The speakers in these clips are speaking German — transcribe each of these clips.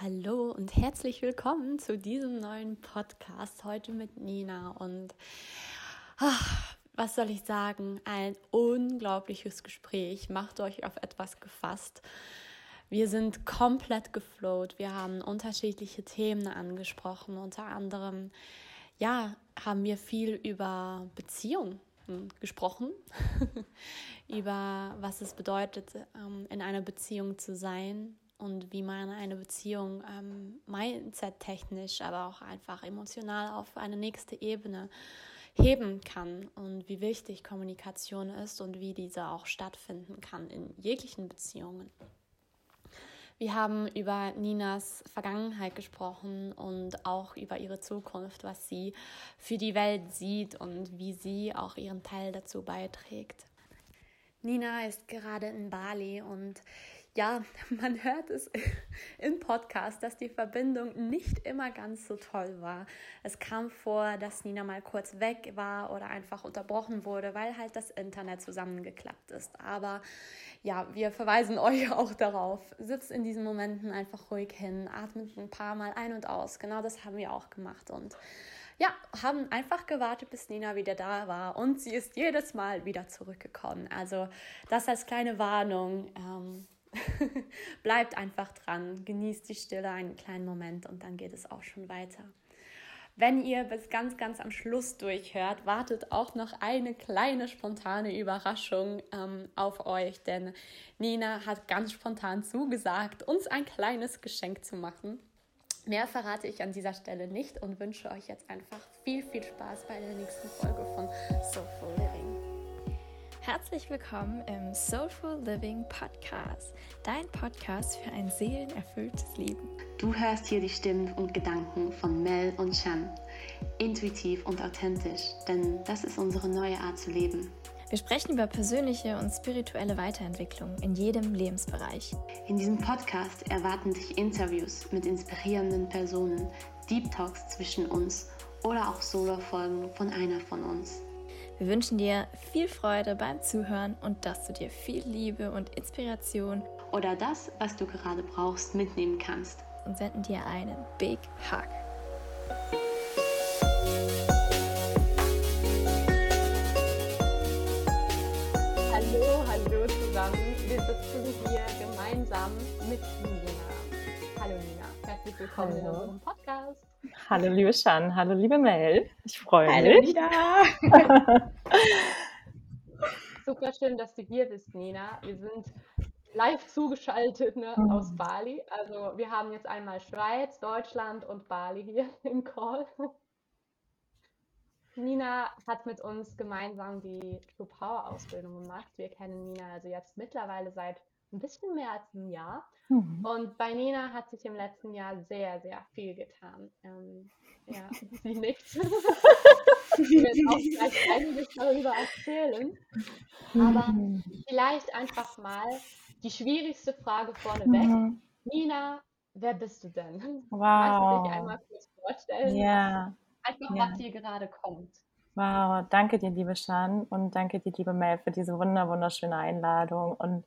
Hallo und herzlich willkommen zu diesem neuen Podcast heute mit Nina. Und ach, was soll ich sagen? Ein unglaubliches Gespräch. Macht euch auf etwas gefasst. Wir sind komplett geflowt. Wir haben unterschiedliche Themen angesprochen. Unter anderem, ja, haben wir viel über Beziehung gesprochen, über was es bedeutet, ähm, in einer Beziehung zu sein und wie man eine Beziehung ähm, mindset-technisch, aber auch einfach emotional auf eine nächste Ebene heben kann und wie wichtig Kommunikation ist und wie diese auch stattfinden kann in jeglichen Beziehungen. Wir haben über Ninas Vergangenheit gesprochen und auch über ihre Zukunft, was sie für die Welt sieht und wie sie auch ihren Teil dazu beiträgt. Nina ist gerade in Bali und ja, man hört es im Podcast, dass die Verbindung nicht immer ganz so toll war. Es kam vor, dass Nina mal kurz weg war oder einfach unterbrochen wurde, weil halt das Internet zusammengeklappt ist. Aber ja, wir verweisen euch auch darauf. Sitzt in diesen Momenten einfach ruhig hin, atmet ein paar Mal ein und aus. Genau das haben wir auch gemacht und ja, haben einfach gewartet, bis Nina wieder da war und sie ist jedes Mal wieder zurückgekommen. Also das als kleine Warnung. Ähm, Bleibt einfach dran, genießt die Stille einen kleinen Moment und dann geht es auch schon weiter. Wenn ihr bis ganz, ganz am Schluss durchhört, wartet auch noch eine kleine spontane Überraschung ähm, auf euch, denn Nina hat ganz spontan zugesagt, uns ein kleines Geschenk zu machen. Mehr verrate ich an dieser Stelle nicht und wünsche euch jetzt einfach viel, viel Spaß bei der nächsten Folge von Soulful Living. Herzlich willkommen im Soulful Living Podcast, dein Podcast für ein seelenerfülltes Leben. Du hörst hier die Stimmen und Gedanken von Mel und Chan. Intuitiv und authentisch, denn das ist unsere neue Art zu leben. Wir sprechen über persönliche und spirituelle Weiterentwicklung in jedem Lebensbereich. In diesem Podcast erwarten dich Interviews mit inspirierenden Personen, Deep Talks zwischen uns oder auch Solo-Folgen von einer von uns. Wir wünschen dir viel Freude beim Zuhören und dass du dir viel Liebe und Inspiration oder das, was du gerade brauchst, mitnehmen kannst. Und senden dir einen Big Hug. Hallo, hallo zusammen. Wir sitzen hier gemeinsam mit Nina. Hallo Nina, herzlich willkommen hallo. in unserem Podcast. Hallo liebe Shan, hallo liebe Mel. Ich freue hallo, mich. Nina. Super schön, dass du hier bist, Nina. Wir sind live zugeschaltet ne, mhm. aus Bali. Also wir haben jetzt einmal Schweiz, Deutschland und Bali hier im Call. Nina hat mit uns gemeinsam die True Power Ausbildung gemacht. Wir kennen Nina also jetzt mittlerweile seit ein bisschen mehr als ein Jahr. Mhm. Und bei Nina hat sich im letzten Jahr sehr, sehr viel getan. Ähm, ja, sie nickt. sie wird auch gleich einiges darüber erzählen. Aber mhm. vielleicht einfach mal die schwierigste Frage vorneweg. Mhm. Nina, wer bist du denn? Wow. Kannst du dich einmal kurz vorstellen? Ja. Einfach, ja. was hier gerade kommt. Wow, danke dir, liebe Shan und danke dir, liebe Mel, für diese wunder wunderschöne Einladung und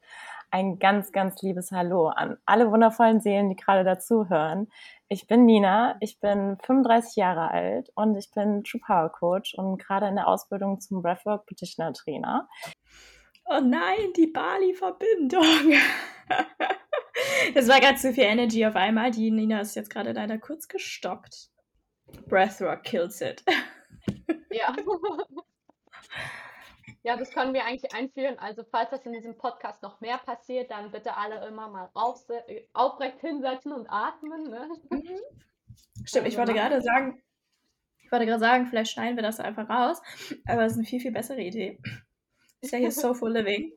ein ganz, ganz liebes Hallo an alle wundervollen Seelen, die gerade dazuhören. Ich bin Nina, ich bin 35 Jahre alt und ich bin True Power Coach und gerade in der Ausbildung zum Breathwork Petitioner Trainer. Oh nein, die Bali-Verbindung. das war gerade zu viel Energy auf einmal. Die Nina ist jetzt gerade leider kurz gestockt. Breathwork kills it. Ja. Ja, das können wir eigentlich einführen. Also, falls das in diesem Podcast noch mehr passiert, dann bitte alle immer mal auf, aufrecht hinsetzen und atmen. Ne? Mhm. Stimmt, ich wollte gerade sagen, ich wollte gerade sagen, vielleicht schneiden wir das einfach raus, aber es ist eine viel, viel bessere Idee. Ist ja hier Soulful Living.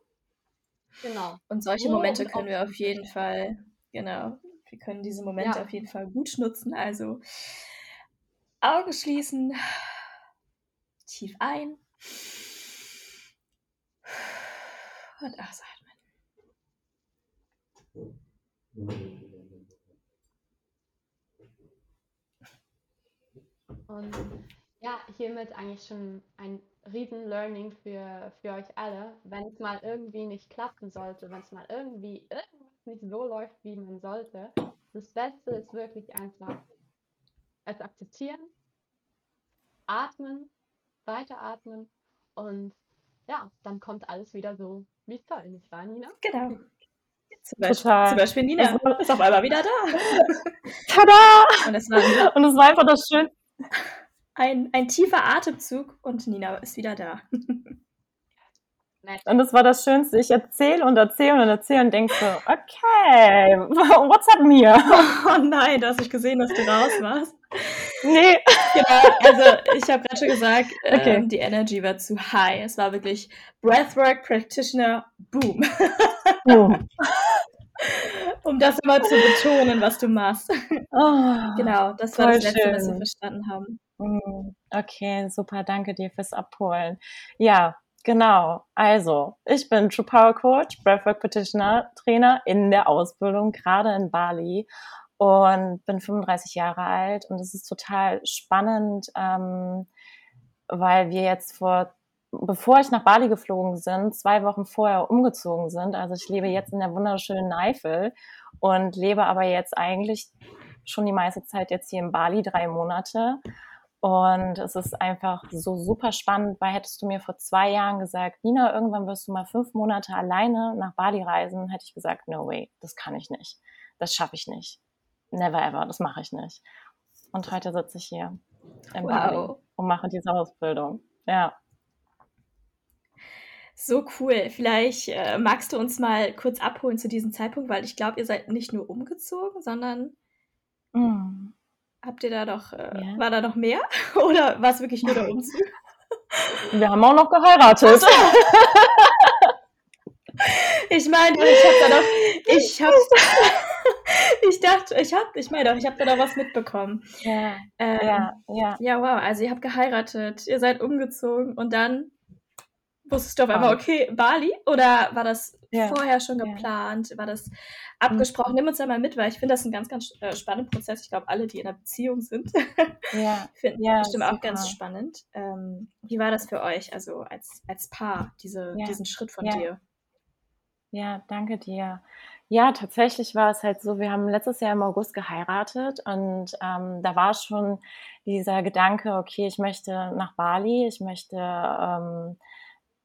Genau. Und solche Momente können wir auf jeden Fall, genau, wir können diese Momente ja. auf jeden Fall gut nutzen. Also Augen schließen, tief ein und ausatmen. Und ja, hiermit eigentlich schon ein riesen Learning für, für euch alle. Wenn es mal irgendwie nicht klappen sollte, wenn es mal irgendwie irgendwas nicht so läuft, wie man sollte, das Beste ist wirklich einfach es akzeptieren, atmen, weiteratmen und ja, dann kommt alles wieder so, wie es soll, nicht wahr, Nina? Genau. Zum Beispiel, Total. zum Beispiel Nina ist auf einmal wieder da. Tada! Und es war, und es war einfach das Schönste. Ein, ein tiefer Atemzug und Nina ist wieder da. Und das war das Schönste. Ich erzähle und erzähle und erzähle und denke so, okay, what's up mir? Oh nein, du hast nicht gesehen, dass du raus warst. Nee. Genau, also ich habe gerade schon gesagt, okay. ähm, die Energy war zu high. Es war wirklich Breathwork Practitioner, boom. Boom. um das immer zu betonen, was du machst. Oh, genau, das war das Letzte, schön. was wir verstanden haben. Mm, okay, super, danke dir fürs Abholen. Ja, Genau, also ich bin True Power Coach, Breathwork Petitioner, Trainer in der Ausbildung, gerade in Bali und bin 35 Jahre alt und es ist total spannend, ähm, weil wir jetzt vor, bevor ich nach Bali geflogen sind, zwei Wochen vorher umgezogen sind. Also ich lebe jetzt in der wunderschönen Eifel und lebe aber jetzt eigentlich schon die meiste Zeit jetzt hier in Bali, drei Monate. Und es ist einfach so super spannend, weil hättest du mir vor zwei Jahren gesagt, Nina, irgendwann wirst du mal fünf Monate alleine nach Bali reisen, hätte ich gesagt, no way, das kann ich nicht. Das schaffe ich nicht. Never ever, das mache ich nicht. Und heute sitze ich hier in wow. Und mache diese Ausbildung. Ja. So cool. Vielleicht äh, magst du uns mal kurz abholen zu diesem Zeitpunkt, weil ich glaube, ihr seid nicht nur umgezogen, sondern mm. Habt ihr da doch, äh, ja. war da noch mehr? Oder war es wirklich nur der Umzug? Wir haben auch noch geheiratet. ich meine, ich habe da doch, ich habe, ich dachte, ich habe, ich meine doch, ich habe da doch was mitbekommen. Ja, ähm, ja, ja. Ja, wow, also ihr habt geheiratet, ihr seid umgezogen und dann wusstest du auf einmal, okay, Bali? Oder war das ja. vorher schon geplant? War das abgesprochen? Mhm. Nimm uns da mal mit, weil ich finde das ein ganz, ganz äh, spannender Prozess. Ich glaube, alle, die in einer Beziehung sind, ja. finden ja, bestimmt super. auch ganz spannend. Ähm, wie war das für euch, also als, als Paar, diese, diesen Schritt von dir? Ja, danke dir. Ja, tatsächlich war es halt so, wir haben letztes Jahr im August geheiratet und ähm, da war schon dieser Gedanke, okay, ich möchte nach Bali, ich möchte ähm,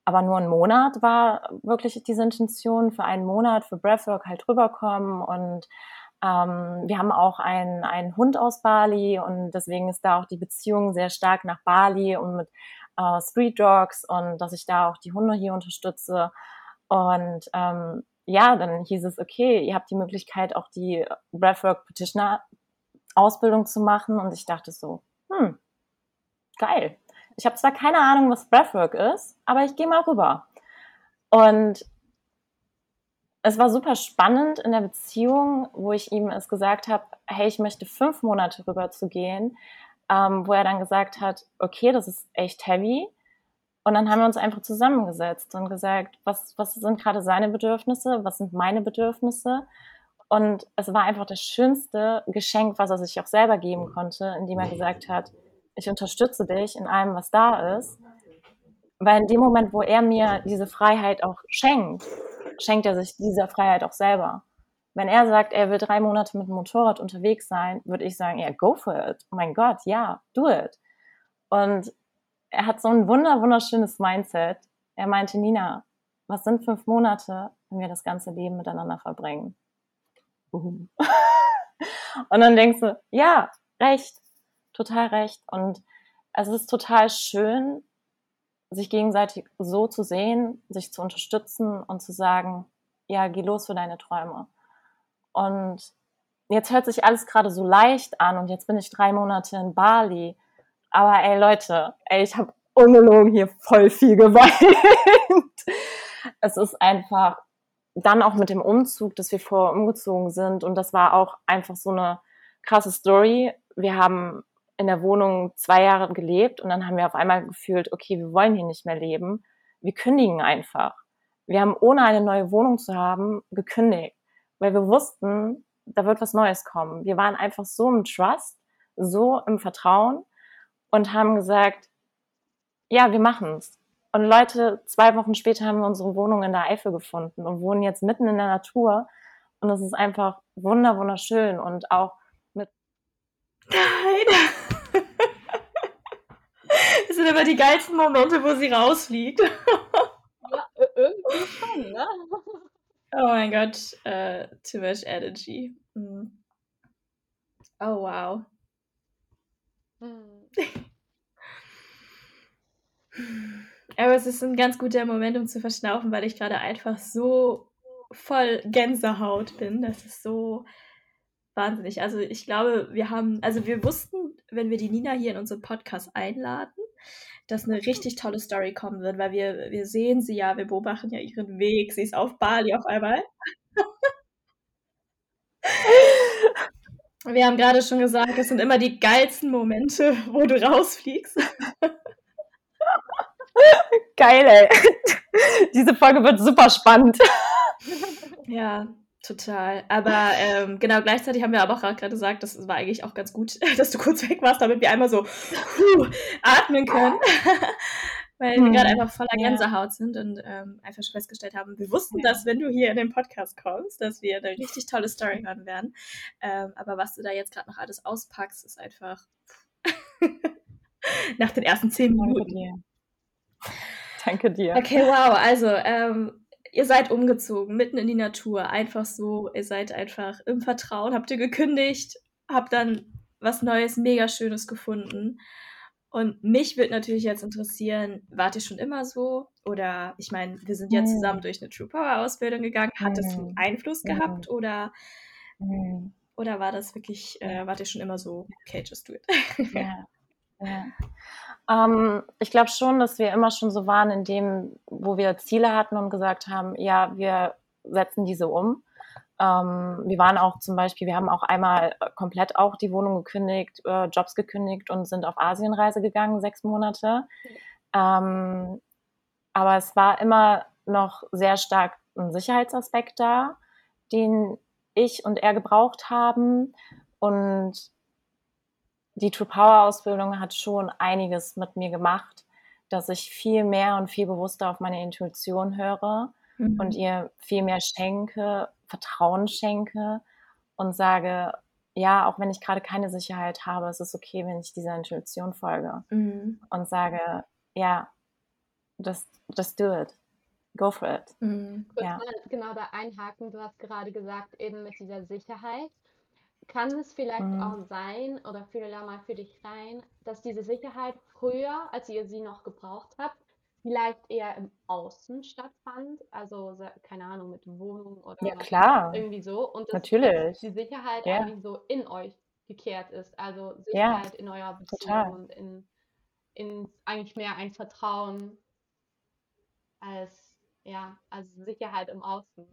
aber nur ein Monat war wirklich diese Intention, für einen Monat für Breathwork halt rüberkommen und ähm, wir haben auch einen, einen Hund aus Bali und deswegen ist da auch die Beziehung sehr stark nach Bali und mit äh, Street Dogs und dass ich da auch die Hunde hier unterstütze und ähm, ja, dann hieß es, okay, ihr habt die Möglichkeit auch die Breathwork Petitioner Ausbildung zu machen und ich dachte so, hm, geil, ich habe zwar keine Ahnung, was Breathwork ist, aber ich gehe mal rüber. Und es war super spannend in der Beziehung, wo ich ihm es gesagt habe, hey, ich möchte fünf Monate rüber zu gehen, ähm, wo er dann gesagt hat, okay, das ist echt heavy. Und dann haben wir uns einfach zusammengesetzt und gesagt, was, was sind gerade seine Bedürfnisse, was sind meine Bedürfnisse. Und es war einfach das schönste Geschenk, was er sich auch selber geben konnte, indem er gesagt hat, ich unterstütze dich in allem, was da ist. Weil in dem Moment, wo er mir diese Freiheit auch schenkt, schenkt er sich diese Freiheit auch selber. Wenn er sagt, er will drei Monate mit dem Motorrad unterwegs sein, würde ich sagen, ja, go for it. Oh mein Gott, ja, do it. Und er hat so ein wunder, wunderschönes Mindset. Er meinte, Nina, was sind fünf Monate, wenn wir das ganze Leben miteinander verbringen? Und dann denkst du, ja, recht total recht. Und es ist total schön, sich gegenseitig so zu sehen, sich zu unterstützen und zu sagen, ja, geh los für deine Träume. Und jetzt hört sich alles gerade so leicht an und jetzt bin ich drei Monate in Bali. Aber ey Leute, ey, ich habe ungelogen hier voll viel geweint. es ist einfach dann auch mit dem Umzug, dass wir vorher umgezogen sind und das war auch einfach so eine krasse Story. Wir haben in der Wohnung zwei Jahre gelebt und dann haben wir auf einmal gefühlt, okay, wir wollen hier nicht mehr leben. Wir kündigen einfach. Wir haben, ohne eine neue Wohnung zu haben, gekündigt, weil wir wussten, da wird was Neues kommen. Wir waren einfach so im Trust, so im Vertrauen und haben gesagt, ja, wir machen's. Und Leute, zwei Wochen später haben wir unsere Wohnung in der Eifel gefunden und wohnen jetzt mitten in der Natur Und es ist einfach wunder, wunderschön und auch mit. Nein! Das sind immer die geilsten Momente, wo sie rausfliegt. Ja, irgendwie schon, ne? Oh mein Gott, uh, too much energy. Mm. Oh wow. Hm. Aber es ist ein ganz guter Moment, um zu verschnaufen, weil ich gerade einfach so voll Gänsehaut bin. Das ist so wahnsinnig. Also ich glaube, wir haben, also wir wussten, wenn wir die Nina hier in unseren Podcast einladen, dass eine richtig tolle Story kommen wird, weil wir, wir sehen sie ja, wir beobachten ja ihren Weg. Sie ist auf Bali auf einmal. Wir haben gerade schon gesagt, es sind immer die geilsten Momente, wo du rausfliegst. Geil, ey. Diese Folge wird super spannend. Ja, total. Aber ähm, genau, gleichzeitig haben wir aber auch gerade gesagt, das war eigentlich auch ganz gut, dass du kurz weg warst, damit wir einmal so puh, atmen können. Weil wir gerade hm, einfach voller Gänsehaut sind und ähm, einfach schon festgestellt haben, wir wussten ja. dass wenn du hier in den Podcast kommst, dass wir eine richtig tolle Story hören werden. Ähm, aber was du da jetzt gerade noch alles auspackst, ist einfach nach den ersten zehn Minuten. Danke dir. Okay, wow. Also, ähm, ihr seid umgezogen, mitten in die Natur, einfach so. Ihr seid einfach im Vertrauen, habt ihr gekündigt, habt dann was Neues, mega Schönes gefunden. Und mich würde natürlich jetzt interessieren, wart ihr schon immer so? Oder ich meine, wir sind ja mm. zusammen durch eine True Power Ausbildung gegangen. Hat das einen mm. Einfluss gehabt oder, oder war das wirklich, äh, wart ihr schon immer so, okay, just do it? Ja. ja. Ähm, ich glaube schon, dass wir immer schon so waren in dem, wo wir Ziele hatten und gesagt haben, ja, wir setzen diese um. Ähm, wir waren auch zum Beispiel, wir haben auch einmal komplett auch die Wohnung gekündigt, äh, Jobs gekündigt und sind auf Asienreise gegangen, sechs Monate. Ähm, aber es war immer noch sehr stark ein Sicherheitsaspekt da, den ich und er gebraucht haben. Und die True Power Ausbildung hat schon einiges mit mir gemacht, dass ich viel mehr und viel bewusster auf meine Intuition höre mhm. und ihr viel mehr schenke, Vertrauen schenke und sage, ja, auch wenn ich gerade keine Sicherheit habe, es ist okay, wenn ich dieser Intuition folge mhm. und sage, ja, just, just do it. Go for it. Mhm. Ja. Genau da einhaken, du hast gerade gesagt, eben mit dieser Sicherheit kann es vielleicht mhm. auch sein, oder fühle da mal für dich rein, dass diese Sicherheit früher, als ihr sie noch gebraucht habt, vielleicht eher im Außen stattfand, also keine Ahnung, mit Wohnung oder ja, klar. irgendwie so. Und Natürlich. die Sicherheit ja. eigentlich so in euch gekehrt ist. Also Sicherheit ja, in eurer Beziehung total. und in, in eigentlich mehr ein Vertrauen als ja, als Sicherheit im Außen.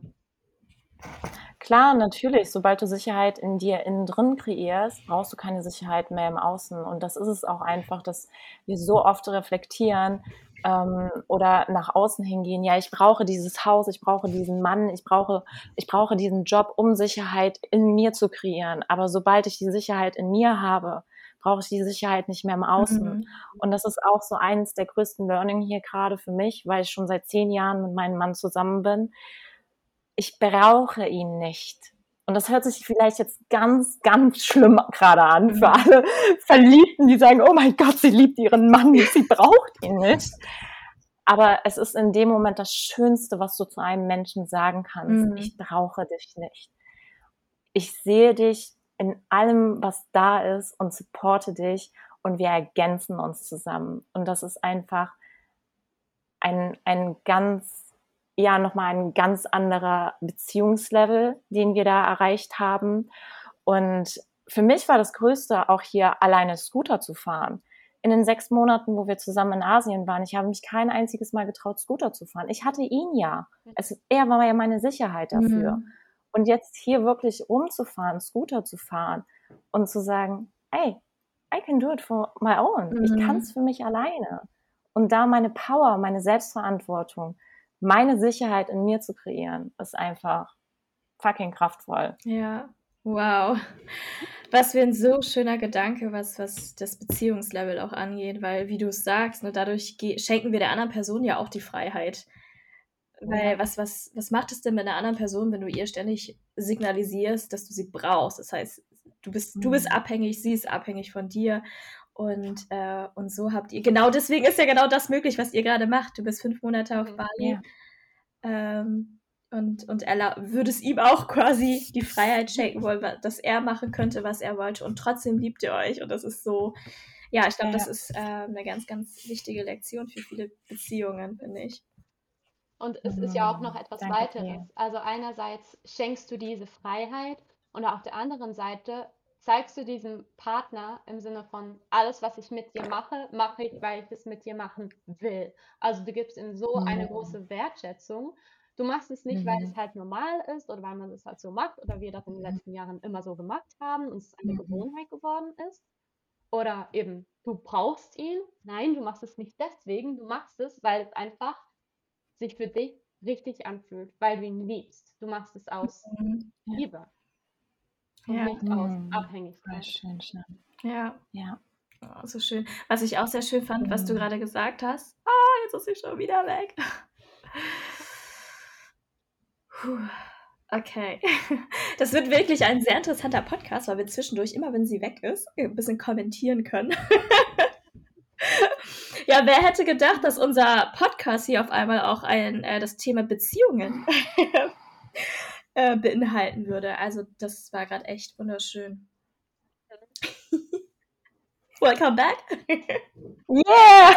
Klar, natürlich. Sobald du Sicherheit in dir innen drin kreierst, brauchst du keine Sicherheit mehr im Außen. Und das ist es auch einfach, dass wir so oft reflektieren ähm, oder nach außen hingehen. Ja, ich brauche dieses Haus, ich brauche diesen Mann, ich brauche, ich brauche diesen Job, um Sicherheit in mir zu kreieren. Aber sobald ich die Sicherheit in mir habe, brauche ich die Sicherheit nicht mehr im Außen. Mhm. Und das ist auch so eines der größten Learning hier gerade für mich, weil ich schon seit zehn Jahren mit meinem Mann zusammen bin ich brauche ihn nicht. Und das hört sich vielleicht jetzt ganz, ganz schlimm gerade an für mhm. alle Verliebten, die sagen, oh mein Gott, sie liebt ihren Mann nicht, sie braucht ihn nicht. Aber es ist in dem Moment das Schönste, was du zu einem Menschen sagen kannst. Mhm. Ich brauche dich nicht. Ich sehe dich in allem, was da ist und supporte dich und wir ergänzen uns zusammen. Und das ist einfach ein, ein ganz ja nochmal ein ganz anderer Beziehungslevel, den wir da erreicht haben. Und für mich war das Größte auch hier alleine Scooter zu fahren. In den sechs Monaten, wo wir zusammen in Asien waren, ich habe mich kein einziges Mal getraut, Scooter zu fahren. Ich hatte ihn ja. Es, er war ja meine Sicherheit dafür. Mhm. Und jetzt hier wirklich rumzufahren, Scooter zu fahren und zu sagen, hey, I can do it for my own. Mhm. Ich kann es für mich alleine. Und da meine Power, meine Selbstverantwortung, meine Sicherheit in mir zu kreieren, ist einfach fucking kraftvoll. Ja, wow. Was für ein so schöner Gedanke, was, was das Beziehungslevel auch angeht, weil, wie du es sagst, ne, dadurch schenken wir der anderen Person ja auch die Freiheit, weil was, was, was macht es denn mit einer anderen Person, wenn du ihr ständig signalisierst, dass du sie brauchst? Das heißt, du bist, du bist mhm. abhängig, sie ist abhängig von dir. Und, äh, und so habt ihr, genau deswegen ist ja genau das möglich, was ihr gerade macht. Du bist fünf Monate auf mhm. Bali. Ja. Ähm, und, und er würde es ihm auch quasi die Freiheit schenken wollen, dass er machen könnte, was er wollte. Und trotzdem liebt ihr euch. Und das ist so, ja, ich glaube, ja. das ist äh, eine ganz, ganz wichtige Lektion für viele Beziehungen, finde ich. Und es ist ja auch noch etwas Danke weiteres. Dir. Also einerseits schenkst du diese Freiheit und auf der anderen Seite zeigst du diesem Partner im Sinne von, alles, was ich mit dir mache, mache ich, weil ich es mit dir machen will. Also du gibst ihm so eine große Wertschätzung. Du machst es nicht, mhm. weil es halt normal ist oder weil man es halt so macht oder wir das in den letzten Jahren immer so gemacht haben und es eine mhm. Gewohnheit geworden ist. Oder eben, du brauchst ihn. Nein, du machst es nicht deswegen. Du machst es, weil es einfach sich für dich richtig anfühlt, weil du ihn liebst. Du machst es aus mhm. Liebe. Und ja. nicht aus mhm. Abhängigkeit. Schön, schön. Ja. Ja. Oh, so schön. Was ich auch sehr schön fand, was du mhm. gerade gesagt hast. Ah, oh, jetzt ist sie schon wieder weg. Puh. Okay. Das wird wirklich ein sehr interessanter Podcast, weil wir zwischendurch, immer wenn sie weg ist, ein bisschen kommentieren können. ja, wer hätte gedacht, dass unser Podcast hier auf einmal auch ein, äh, das Thema Beziehungen äh, beinhalten würde. Also, das war gerade echt wunderschön. Welcome back. yeah!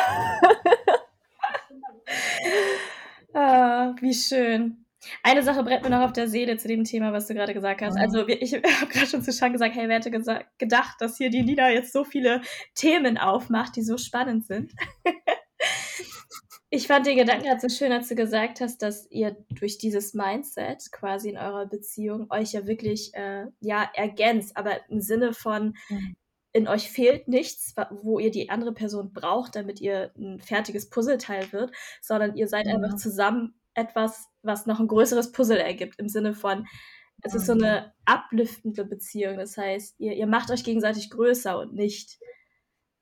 ah, wie schön. Eine Sache brennt mir noch auf der Seele zu dem Thema, was du gerade gesagt hast. Also ich habe gerade schon zu Schan gesagt, hey, wer hätte gedacht, dass hier die Nina jetzt so viele Themen aufmacht, die so spannend sind. Ich fand den Gedanken gerade so schön, als du gesagt hast, dass ihr durch dieses Mindset quasi in eurer Beziehung euch ja wirklich äh, ja ergänzt, aber im Sinne von mhm. in euch fehlt nichts, wo ihr die andere Person braucht, damit ihr ein fertiges Puzzleteil wird, sondern ihr seid mhm. einfach zusammen etwas, was noch ein größeres Puzzle ergibt, im Sinne von, es ist so eine upliftende Beziehung. Das heißt, ihr, ihr macht euch gegenseitig größer und nicht,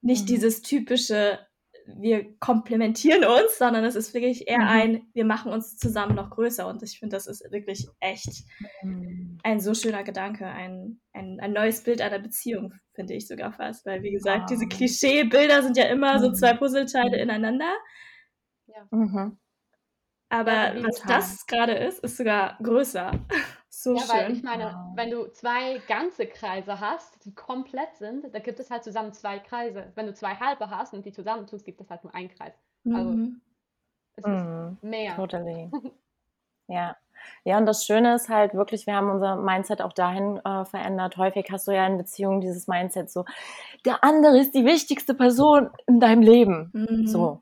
nicht mhm. dieses typische, wir komplementieren uns, sondern es ist wirklich eher mhm. ein, wir machen uns zusammen noch größer. Und ich finde, das ist wirklich echt mhm. ein so schöner Gedanke, ein, ein, ein neues Bild einer Beziehung, finde ich sogar fast. Weil, wie gesagt, diese Klischeebilder sind ja immer so mhm. zwei Puzzleteile mhm. ineinander. Ja. Mhm. Aber ja, was das gerade ist, ist sogar größer. So ja, schön. weil ich meine, wenn du zwei ganze Kreise hast, die komplett sind, da gibt es halt zusammen zwei Kreise. Wenn du zwei halbe hast und die zusammentust, gibt es halt nur einen Kreis. Also mhm. es ist mhm. mehr. Totally. ja. Ja, und das Schöne ist halt wirklich, wir haben unser Mindset auch dahin äh, verändert. Häufig hast du ja in Beziehungen dieses Mindset so, der andere ist die wichtigste Person in deinem Leben. Mhm. So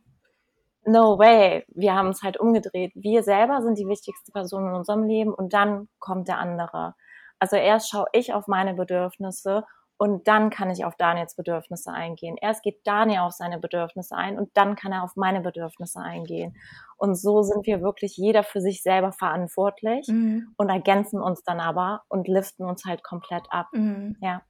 no way. Wir haben es halt umgedreht. Wir selber sind die wichtigste Person in unserem Leben und dann kommt der andere. Also erst schaue ich auf meine Bedürfnisse und dann kann ich auf Daniels Bedürfnisse eingehen. Erst geht Daniel auf seine Bedürfnisse ein und dann kann er auf meine Bedürfnisse eingehen. Und so sind wir wirklich jeder für sich selber verantwortlich mhm. und ergänzen uns dann aber und liften uns halt komplett ab. Mhm. Ja.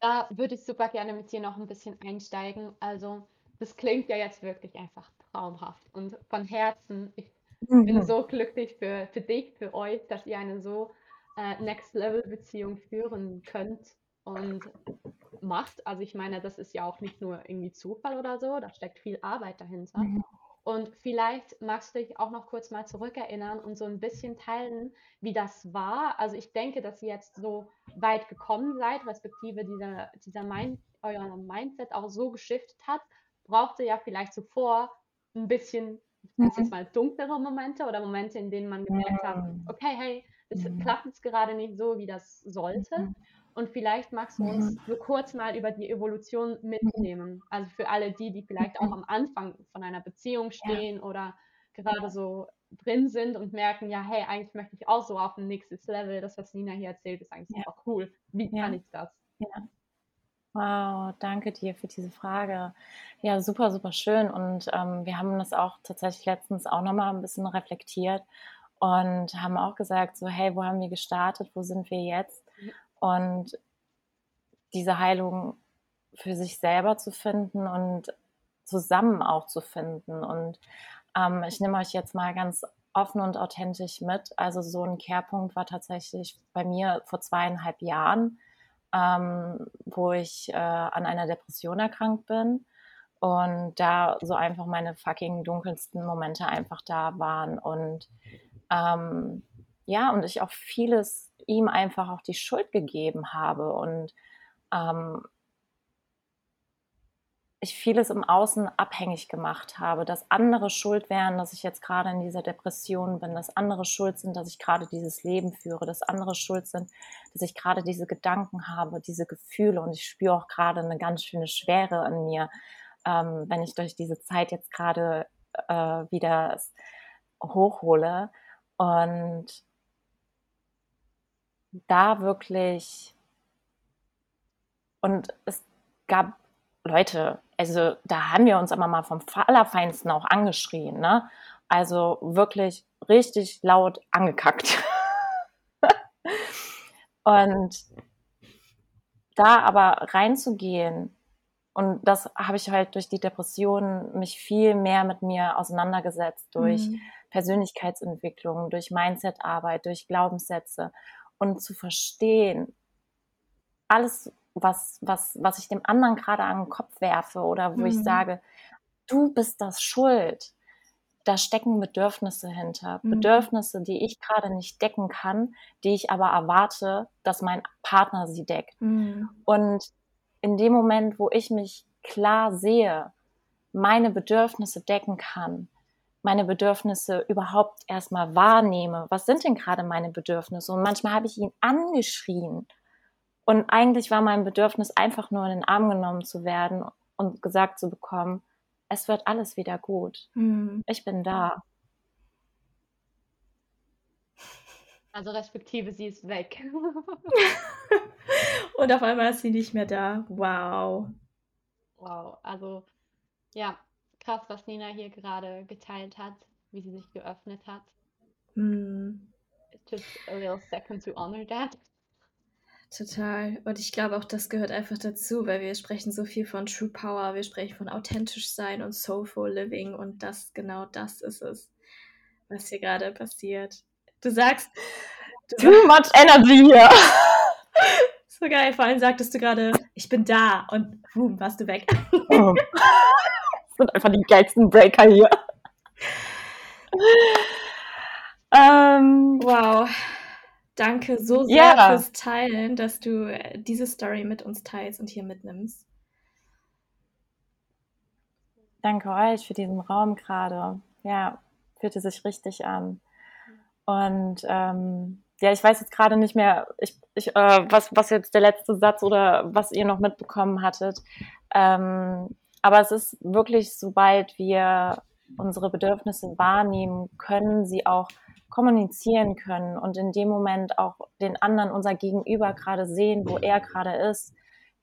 Da würde ich super gerne mit dir noch ein bisschen einsteigen. Also, das klingt ja jetzt wirklich einfach traumhaft und von Herzen. Ich mhm. bin so glücklich für, für dich, für euch, dass ihr eine so äh, Next-Level-Beziehung führen könnt und macht. Also ich meine, das ist ja auch nicht nur irgendwie Zufall oder so, da steckt viel Arbeit dahinter. Mhm. Und vielleicht magst du dich auch noch kurz mal zurückerinnern und so ein bisschen teilen, wie das war. Also ich denke, dass ihr jetzt so weit gekommen seid, respektive dieser, dieser Mind, euer Mindset auch so geschiftet hat, brauchte ja vielleicht zuvor ein bisschen, ich nenne es jetzt mhm. mal dunklere Momente oder Momente, in denen man gemerkt hat, mhm. okay, hey, es mhm. klappt jetzt gerade nicht so, wie das sollte. Und vielleicht magst du uns so kurz mal über die Evolution mitnehmen. Also für alle die, die vielleicht auch am Anfang von einer Beziehung stehen ja. oder gerade so drin sind und merken, ja, hey, eigentlich möchte ich auch so auf ein nächstes Level. Das, was Nina hier erzählt, ist eigentlich ja. super cool. Wie kann ich das? Ja. Wow, danke dir für diese Frage. Ja, super, super schön. Und ähm, wir haben das auch tatsächlich letztens auch nochmal ein bisschen reflektiert und haben auch gesagt, so, hey, wo haben wir gestartet? Wo sind wir jetzt? Und diese Heilung für sich selber zu finden und zusammen auch zu finden. Und ähm, ich nehme euch jetzt mal ganz offen und authentisch mit. Also so ein Kehrpunkt war tatsächlich bei mir vor zweieinhalb Jahren, ähm, wo ich äh, an einer Depression erkrankt bin und da so einfach meine fucking dunkelsten Momente einfach da waren und ähm, ja, und ich auch vieles ihm einfach auch die Schuld gegeben habe und ähm, ich vieles im Außen abhängig gemacht habe, dass andere schuld wären, dass ich jetzt gerade in dieser Depression bin, dass andere schuld sind, dass ich gerade dieses Leben führe, dass andere schuld sind, dass ich gerade diese Gedanken habe, diese Gefühle. Und ich spüre auch gerade eine ganz schöne Schwere in mir, ähm, wenn ich durch diese Zeit jetzt gerade äh, wieder hochhole. Und da wirklich und es gab Leute, also da haben wir uns aber mal vom Allerfeinsten auch angeschrien, ne? Also wirklich richtig laut angekackt. und da aber reinzugehen, und das habe ich halt durch die Depression mich viel mehr mit mir auseinandergesetzt, durch mhm. Persönlichkeitsentwicklung, durch Mindsetarbeit, durch Glaubenssätze und zu verstehen, alles, was, was, was ich dem anderen gerade an den Kopf werfe oder wo mhm. ich sage, du bist das schuld. Da stecken Bedürfnisse hinter. Mhm. Bedürfnisse, die ich gerade nicht decken kann, die ich aber erwarte, dass mein Partner sie deckt. Mhm. Und in dem Moment, wo ich mich klar sehe, meine Bedürfnisse decken kann, meine Bedürfnisse überhaupt erstmal wahrnehme. Was sind denn gerade meine Bedürfnisse? Und manchmal habe ich ihn angeschrien und eigentlich war mein Bedürfnis einfach nur in den Arm genommen zu werden und gesagt zu bekommen, es wird alles wieder gut. Mhm. Ich bin da. Also respektive sie ist weg. und auf einmal ist sie nicht mehr da. Wow. Wow. Also ja, krass, was Nina hier gerade geteilt hat, wie sie sich geöffnet hat. Mm. It took a little second to honor that. Total. Und ich glaube auch, das gehört einfach dazu, weil wir sprechen so viel von True Power, wir sprechen von authentisch sein und Soulful Living und das, genau das ist es, was hier gerade passiert. Du sagst. Du Too much energy hier. so geil. Vor allem sagtest du gerade, ich bin da und boom, warst du weg. Oh. Das sind einfach die geilsten Breaker hier. ähm, wow. Danke so sehr ja. fürs Teilen, dass du äh, diese Story mit uns teilst und hier mitnimmst. Danke euch für diesen Raum gerade. Ja, fühlte sich richtig an. Und ähm, ja, ich weiß jetzt gerade nicht mehr, ich, ich, äh, was, was jetzt der letzte Satz oder was ihr noch mitbekommen hattet. Ähm, aber es ist wirklich, sobald wir unsere Bedürfnisse wahrnehmen, können sie auch kommunizieren können und in dem Moment auch den anderen, unser Gegenüber gerade sehen, wo er gerade ist,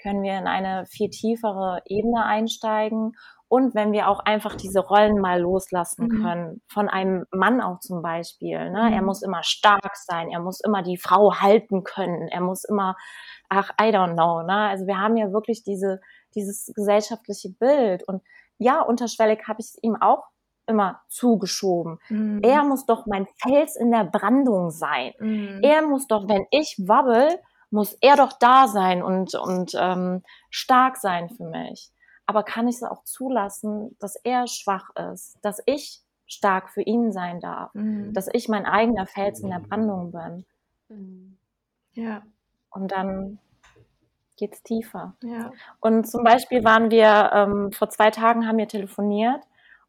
können wir in eine viel tiefere Ebene einsteigen. Und wenn wir auch einfach diese Rollen mal loslassen mhm. können, von einem Mann auch zum Beispiel. Ne? Mhm. Er muss immer stark sein, er muss immer die Frau halten können, er muss immer, ach, I don't know. Ne? Also wir haben ja wirklich diese, dieses gesellschaftliche Bild. Und ja, unterschwellig habe ich es ihm auch immer zugeschoben. Mhm. Er muss doch mein Fels in der Brandung sein. Mhm. Er muss doch, wenn ich wabbel, muss er doch da sein und, und ähm, stark sein für mich. Aber kann ich es auch zulassen, dass er schwach ist, dass ich stark für ihn sein darf, mhm. dass ich mein eigener Fels in der Brandung bin. Mhm. Ja. Und dann geht's tiefer. Ja. Und zum Beispiel waren wir ähm, vor zwei Tagen haben wir telefoniert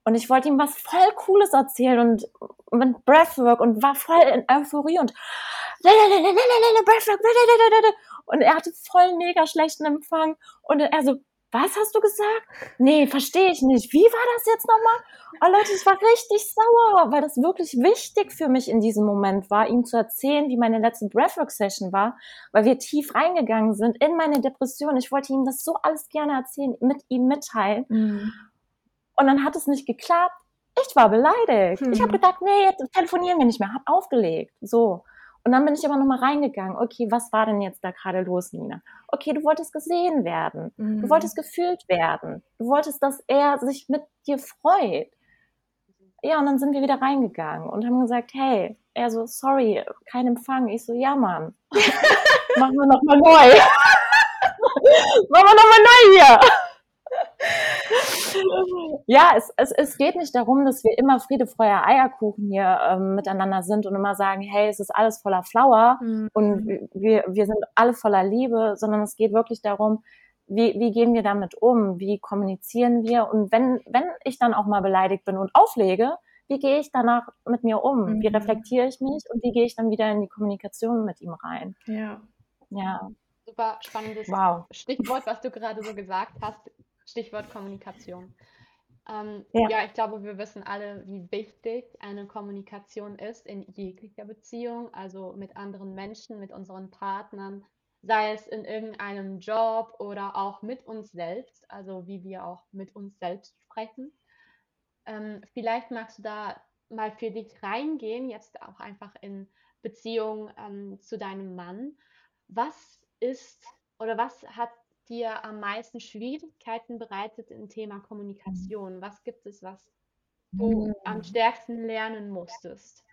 und ich wollte ihm was voll Cooles erzählen und mit Breathwork und war voll in Euphorie und und er hatte voll mega schlechten Empfang und er so, was hast du gesagt? Nee, verstehe ich nicht. Wie war das jetzt nochmal? Oh Leute, ich war richtig sauer, weil das wirklich wichtig für mich in diesem Moment war, ihm zu erzählen, wie meine letzte Breathwork-Session war, weil wir tief reingegangen sind in meine Depression. Ich wollte ihm das so alles gerne erzählen, mit ihm mitteilen. Mhm. Und dann hat es nicht geklappt. Ich war beleidigt. Hm. Ich habe gedacht, nee, jetzt telefonieren wir nicht mehr. Hab aufgelegt. So. Und dann bin ich aber nochmal reingegangen. Okay, was war denn jetzt da gerade los, Nina? Okay, du wolltest gesehen werden. Mhm. Du wolltest gefühlt werden. Du wolltest, dass er sich mit dir freut. ja, und dann sind wir wieder reingegangen und haben gesagt, hey, er so, sorry, kein Empfang. Ich so, ja, Mann, machen wir nochmal neu. machen wir nochmal neu hier. Ja, es, es, es geht nicht darum, dass wir immer Friede, Freude, Eierkuchen hier ähm, miteinander sind und immer sagen, hey, es ist alles voller Flower mhm. und wir, wir sind alle voller Liebe, sondern es geht wirklich darum, wie, wie gehen wir damit um? Wie kommunizieren wir? Und wenn, wenn ich dann auch mal beleidigt bin und auflege, wie gehe ich danach mit mir um? Mhm. Wie reflektiere ich mich und wie gehe ich dann wieder in die Kommunikation mit ihm rein? Ja. Ja. Super spannendes wow. Stichwort, was du gerade so gesagt hast. Stichwort Kommunikation. Ähm, ja. ja, ich glaube, wir wissen alle, wie wichtig eine Kommunikation ist in jeglicher Beziehung, also mit anderen Menschen, mit unseren Partnern, sei es in irgendeinem Job oder auch mit uns selbst, also wie wir auch mit uns selbst sprechen. Ähm, vielleicht magst du da mal für dich reingehen, jetzt auch einfach in Beziehung ähm, zu deinem Mann. Was ist oder was hat dir am meisten Schwierigkeiten bereitet im Thema Kommunikation? Was gibt es, was du am hm. stärksten lernen musstest?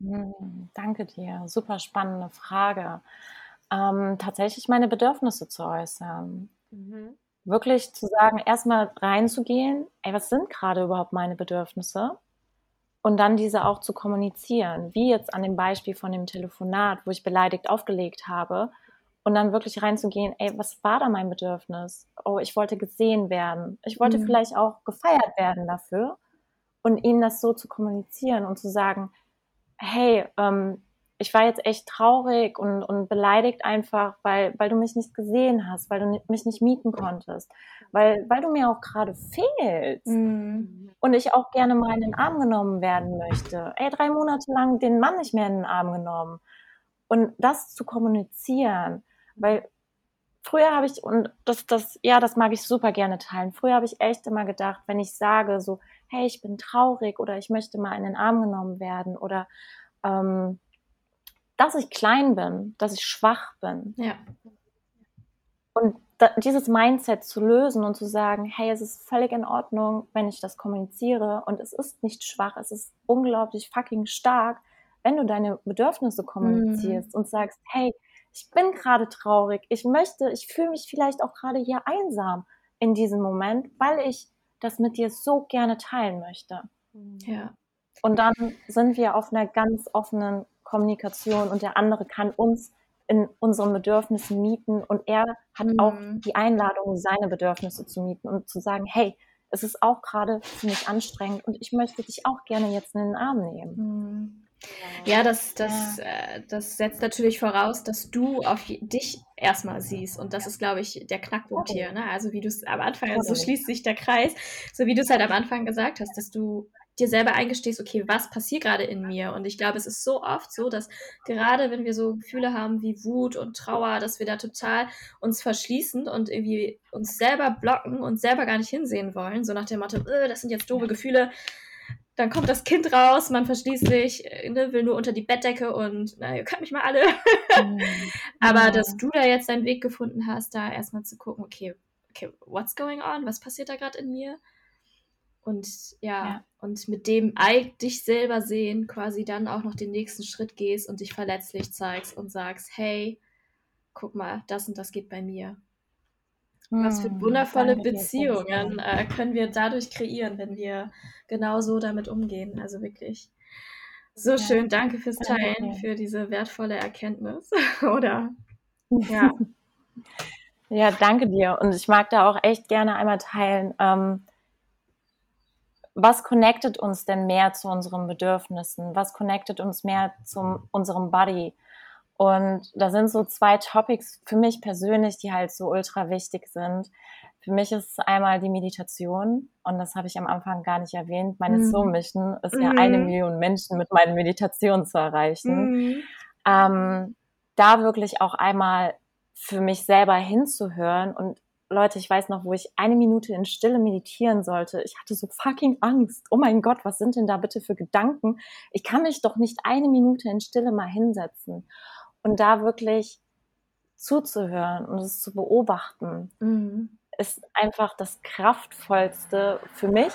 Hm, danke dir. Super spannende Frage ähm, tatsächlich meine Bedürfnisse zu äußern. Mhm. Wirklich zu sagen, erstmal reinzugehen, ey, was sind gerade überhaupt meine Bedürfnisse? Und dann diese auch zu kommunizieren, wie jetzt an dem Beispiel von dem Telefonat, wo ich beleidigt aufgelegt habe. Und dann wirklich reinzugehen, ey, was war da mein Bedürfnis? Oh, ich wollte gesehen werden. Ich wollte mhm. vielleicht auch gefeiert werden dafür. Und ihnen das so zu kommunizieren und zu sagen, hey, ähm, ich war jetzt echt traurig und, und beleidigt einfach, weil, weil du mich nicht gesehen hast, weil du mich nicht mieten konntest, weil, weil du mir auch gerade fehlst mhm. und ich auch gerne mal in den Arm genommen werden möchte. Ey, drei Monate lang den Mann nicht mehr in den Arm genommen. Und das zu kommunizieren, weil früher habe ich, und das, das, ja, das mag ich super gerne teilen. Früher habe ich echt immer gedacht, wenn ich sage so, hey, ich bin traurig oder ich möchte mal in den Arm genommen werden oder ähm, dass ich klein bin, dass ich schwach bin. Ja. Und da, dieses Mindset zu lösen und zu sagen, hey, es ist völlig in Ordnung, wenn ich das kommuniziere und es ist nicht schwach, es ist unglaublich fucking stark, wenn du deine Bedürfnisse kommunizierst mhm. und sagst, hey, ich bin gerade traurig, ich möchte, ich fühle mich vielleicht auch gerade hier einsam in diesem Moment, weil ich das mit dir so gerne teilen möchte. Ja. Und dann sind wir auf einer ganz offenen Kommunikation und der andere kann uns in unseren Bedürfnissen mieten und er hat mhm. auch die Einladung, seine Bedürfnisse zu mieten und zu sagen, hey, es ist auch gerade ziemlich anstrengend und ich möchte dich auch gerne jetzt in den Arm nehmen. Mhm. Ja, das, das, ja. Äh, das setzt natürlich voraus, dass du auf dich erstmal siehst. Und das ist, glaube ich, der Knackpunkt okay. hier. Ne? Also wie du es am Anfang, also so schließt sich der Kreis, so wie du es halt am Anfang gesagt hast, dass du dir selber eingestehst, okay, was passiert gerade in mir? Und ich glaube, es ist so oft so, dass gerade wenn wir so Gefühle haben wie Wut und Trauer, dass wir da total uns verschließen und irgendwie uns selber blocken und selber gar nicht hinsehen wollen, so nach dem Motto, äh, das sind jetzt doofe Gefühle. Dann kommt das Kind raus, man verschließt sich, äh, ne, will nur unter die Bettdecke und na, ihr könnt mich mal alle. Mhm. Aber ja. dass du da jetzt deinen Weg gefunden hast, da erstmal zu gucken, okay, okay, what's going on? Was passiert da gerade in mir? Und ja, ja, und mit dem dich selber sehen, quasi dann auch noch den nächsten Schritt gehst und dich verletzlich zeigst und sagst, hey, guck mal, das und das geht bei mir. Was für hm, wundervolle Beziehungen äh, können wir dadurch kreieren, wenn wir genau so damit umgehen. Also wirklich so ja. schön. Danke fürs Teilen, danke. für diese wertvolle Erkenntnis. Oder ja. ja, danke dir. Und ich mag da auch echt gerne einmal teilen. Ähm, was connectet uns denn mehr zu unseren Bedürfnissen? Was connectet uns mehr zu unserem Body? Und da sind so zwei Topics für mich persönlich, die halt so ultra wichtig sind. Für mich ist einmal die Meditation und das habe ich am Anfang gar nicht erwähnt. Meine mhm. Soul Mission ist mhm. ja eine Million Menschen mit meinen Meditationen zu erreichen. Mhm. Ähm, da wirklich auch einmal für mich selber hinzuhören und Leute, ich weiß noch, wo ich eine Minute in Stille meditieren sollte. Ich hatte so fucking Angst. Oh mein Gott, was sind denn da bitte für Gedanken? Ich kann mich doch nicht eine Minute in Stille mal hinsetzen und da wirklich zuzuhören und es zu beobachten, mhm. ist einfach das kraftvollste für mich,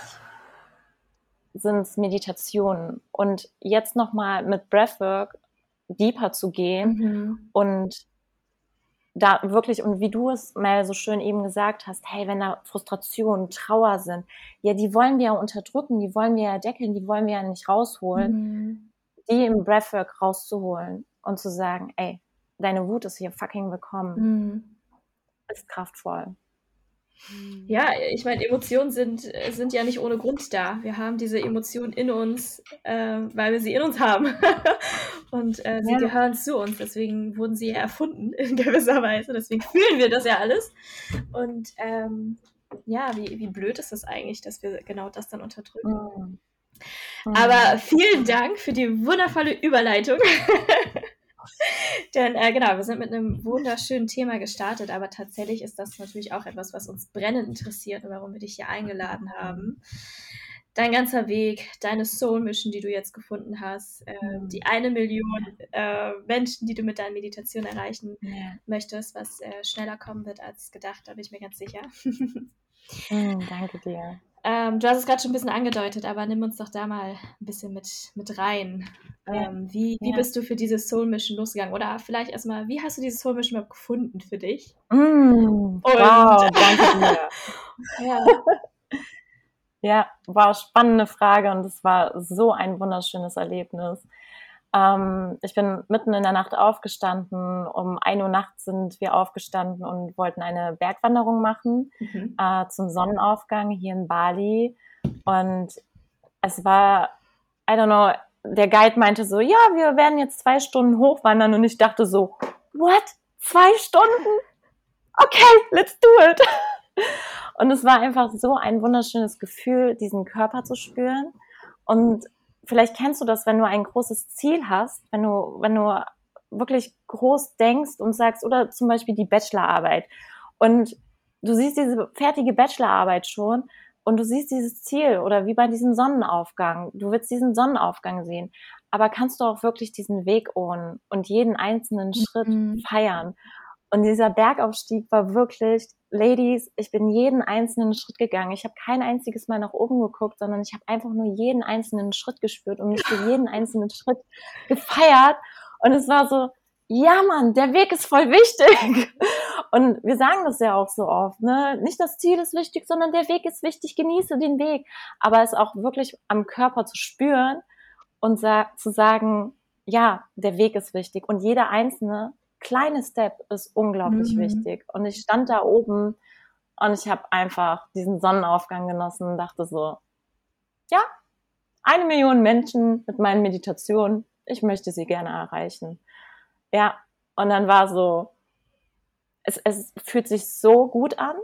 sind es Meditationen. Und jetzt nochmal mit Breathwork deeper zu gehen mhm. und da wirklich, und wie du es mal so schön eben gesagt hast, hey, wenn da Frustration, Trauer sind, ja, die wollen wir ja unterdrücken, die wollen wir ja deckeln, die wollen wir ja nicht rausholen, mhm. die im Breathwork rauszuholen und zu sagen, ey, deine Wut ist hier fucking willkommen, mhm. ist kraftvoll. Hm. Ja, ich meine, Emotionen sind, sind ja nicht ohne Grund da. Wir haben diese Emotionen in uns, äh, weil wir sie in uns haben. Und äh, sie ja. gehören zu uns. Deswegen wurden sie ja erfunden in gewisser Weise. Deswegen fühlen wir das ja alles. Und ähm, ja, wie, wie blöd ist das eigentlich, dass wir genau das dann unterdrücken. Mhm. Aber vielen Dank für die wundervolle Überleitung. Denn äh, genau, wir sind mit einem wunderschönen Thema gestartet, aber tatsächlich ist das natürlich auch etwas, was uns brennend interessiert und warum wir dich hier eingeladen haben. Dein ganzer Weg, deine Soul Mission, die du jetzt gefunden hast, äh, die eine Million äh, Menschen, die du mit deinen Meditationen erreichen ja. möchtest, was äh, schneller kommen wird als gedacht, da bin ich mir ganz sicher. mm, danke dir. Ähm, du hast es gerade schon ein bisschen angedeutet, aber nimm uns doch da mal ein bisschen mit, mit rein. Ähm, wie, wie ja. bist du für diese Soul Mission losgegangen? Oder vielleicht erstmal, wie hast du diese Soul Mission überhaupt gefunden für dich? Mm, wow, danke dir. ja. ja, war eine spannende Frage und es war so ein wunderschönes Erlebnis. Ähm, ich bin mitten in der Nacht aufgestanden. Um ein Uhr nachts sind wir aufgestanden und wollten eine Bergwanderung machen mhm. äh, zum Sonnenaufgang hier in Bali. Und es war, I don't know, der Guide meinte so, ja, wir werden jetzt zwei Stunden hochwandern. Und ich dachte so, what? Zwei Stunden? Okay, let's do it. Und es war einfach so ein wunderschönes Gefühl, diesen Körper zu spüren und vielleicht kennst du das, wenn du ein großes Ziel hast, wenn du, wenn du wirklich groß denkst und sagst, oder zum Beispiel die Bachelorarbeit. Und du siehst diese fertige Bachelorarbeit schon und du siehst dieses Ziel oder wie bei diesem Sonnenaufgang. Du willst diesen Sonnenaufgang sehen. Aber kannst du auch wirklich diesen Weg ohne und jeden einzelnen Schritt mhm. feiern? Und dieser Bergaufstieg war wirklich, Ladies, ich bin jeden einzelnen Schritt gegangen. Ich habe kein einziges Mal nach oben geguckt, sondern ich habe einfach nur jeden einzelnen Schritt gespürt und mich für jeden einzelnen Schritt gefeiert. Und es war so, ja Mann, der Weg ist voll wichtig. Und wir sagen das ja auch so oft, ne? Nicht das Ziel ist wichtig, sondern der Weg ist wichtig, genieße den Weg. Aber es auch wirklich am Körper zu spüren und sa zu sagen, ja, der Weg ist wichtig. Und jeder einzelne kleine Step ist unglaublich mhm. wichtig. Und ich stand da oben und ich habe einfach diesen Sonnenaufgang genossen und dachte so, ja, eine Million Menschen mit meinen Meditationen, ich möchte sie gerne erreichen. Ja, und dann war so, es, es fühlt sich so gut an.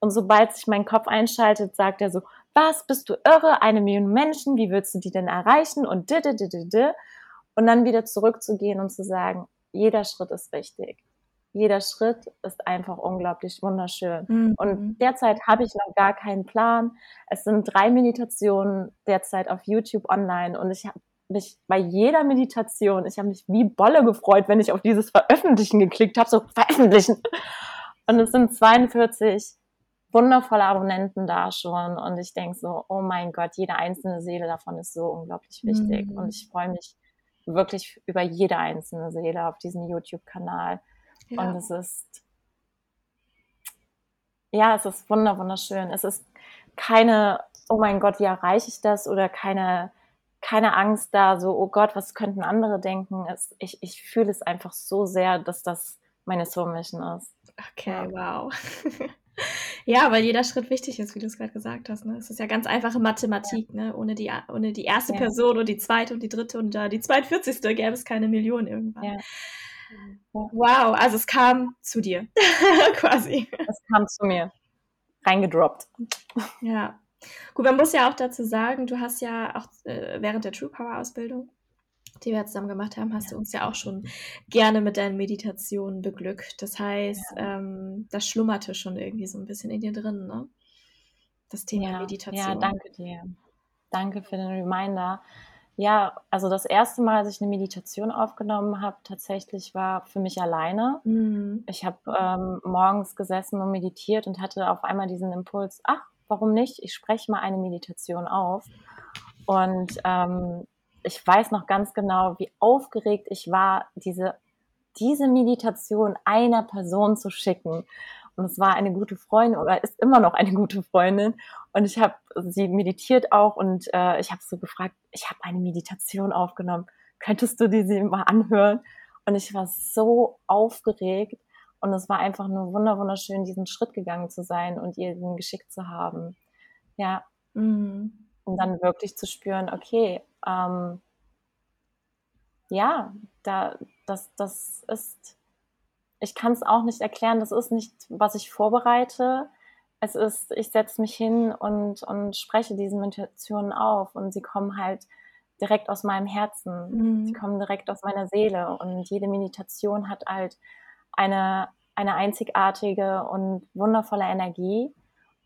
Und sobald sich mein Kopf einschaltet, sagt er so, was, bist du irre? Eine Million Menschen, wie willst du die denn erreichen? Und. Und dann wieder zurückzugehen und zu sagen, jeder Schritt ist wichtig. Jeder Schritt ist einfach unglaublich wunderschön. Mhm. Und derzeit habe ich noch gar keinen Plan. Es sind drei Meditationen derzeit auf YouTube online und ich habe mich bei jeder Meditation, ich habe mich wie Bolle gefreut, wenn ich auf dieses Veröffentlichen geklickt habe, so veröffentlichen. Und es sind 42 wundervolle Abonnenten da schon und ich denke so, oh mein Gott, jede einzelne Seele davon ist so unglaublich wichtig mhm. und ich freue mich wirklich über jede einzelne Seele auf diesem YouTube-Kanal. Ja. Und es ist, ja, es ist wunder, wunderschön. Es ist keine, oh mein Gott, wie erreiche ich das? Oder keine, keine Angst da, so, oh Gott, was könnten andere denken? Es, ich, ich fühle es einfach so sehr, dass das meine Soul Mission ist. Okay, wow. Ja, weil jeder Schritt wichtig ist, wie du es gerade gesagt hast. Ne? Es ist ja ganz einfache Mathematik. Ja. Ne? Ohne, die, ohne die erste ja. Person und die zweite und die dritte und uh, die 42. gäbe es keine Million irgendwann. Ja. Wow, also es kam zu dir, quasi. Es kam zu mir, reingedroppt. Ja. Gut, man muss ja auch dazu sagen, du hast ja auch äh, während der True Power Ausbildung die wir zusammen gemacht haben, hast ja. du uns ja auch schon gerne mit deinen Meditationen beglückt. Das heißt, ja. ähm, das schlummerte schon irgendwie so ein bisschen in dir drin, ne? Das Thema ja, Meditation. Ja, danke dir. Danke für den Reminder. Ja, also das erste Mal, als ich eine Meditation aufgenommen habe, tatsächlich war für mich alleine. Mhm. Ich habe ähm, morgens gesessen und meditiert und hatte auf einmal diesen Impuls, ach, warum nicht? Ich spreche mal eine Meditation auf. Und ähm, ich weiß noch ganz genau, wie aufgeregt ich war, diese, diese Meditation einer Person zu schicken. Und es war eine gute Freundin oder ist immer noch eine gute Freundin. Und ich habe sie meditiert auch und äh, ich habe so gefragt, ich habe eine Meditation aufgenommen. Könntest du die sie mal anhören? Und ich war so aufgeregt. Und es war einfach nur wunderschön, diesen Schritt gegangen zu sein und ihr den geschickt zu haben. Ja. Mhm. Und dann wirklich zu spüren, okay, ähm, ja, da, das, das ist, ich kann es auch nicht erklären, das ist nicht, was ich vorbereite. Es ist, ich setze mich hin und, und spreche diese Meditationen auf und sie kommen halt direkt aus meinem Herzen. Mhm. Sie kommen direkt aus meiner Seele und jede Meditation hat halt eine, eine einzigartige und wundervolle Energie.